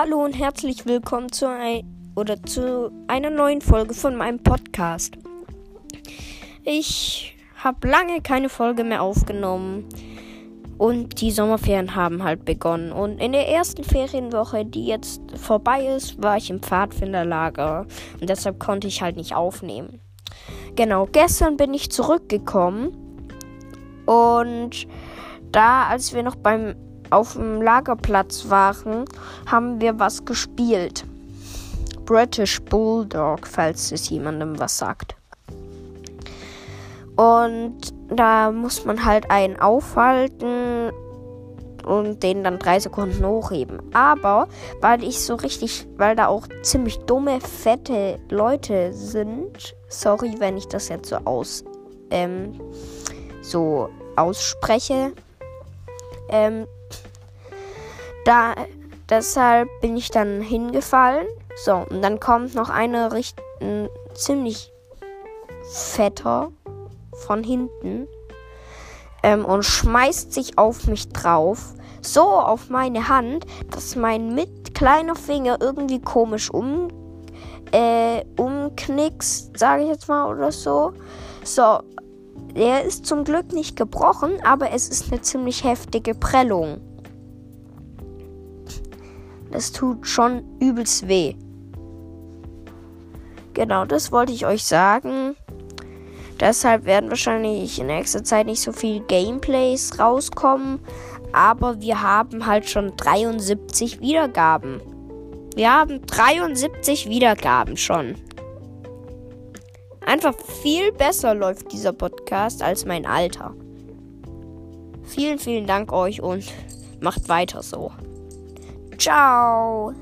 Hallo und herzlich willkommen zu, ein, oder zu einer neuen Folge von meinem Podcast. Ich habe lange keine Folge mehr aufgenommen und die Sommerferien haben halt begonnen. Und in der ersten Ferienwoche, die jetzt vorbei ist, war ich im Pfadfinderlager und deshalb konnte ich halt nicht aufnehmen. Genau, gestern bin ich zurückgekommen und da, als wir noch beim auf dem Lagerplatz waren, haben wir was gespielt. British Bulldog, falls es jemandem was sagt. Und da muss man halt einen aufhalten und den dann drei Sekunden hochheben. Aber weil ich so richtig, weil da auch ziemlich dumme, fette Leute sind, sorry, wenn ich das jetzt so aus, ähm, so ausspreche, ähm, da, deshalb bin ich dann hingefallen. So, und dann kommt noch eine richtig ziemlich fetter von hinten ähm, und schmeißt sich auf mich drauf. So auf meine Hand, dass mein mit kleiner Finger irgendwie komisch um, äh, umknickst, sage ich jetzt mal oder so. So, er ist zum Glück nicht gebrochen, aber es ist eine ziemlich heftige Prellung. Das tut schon übelst weh. Genau, das wollte ich euch sagen. Deshalb werden wahrscheinlich in nächster Zeit nicht so viel Gameplays rauskommen. Aber wir haben halt schon 73 Wiedergaben. Wir haben 73 Wiedergaben schon. Einfach viel besser läuft dieser Podcast als mein Alter. Vielen, vielen Dank euch und macht weiter so. 照。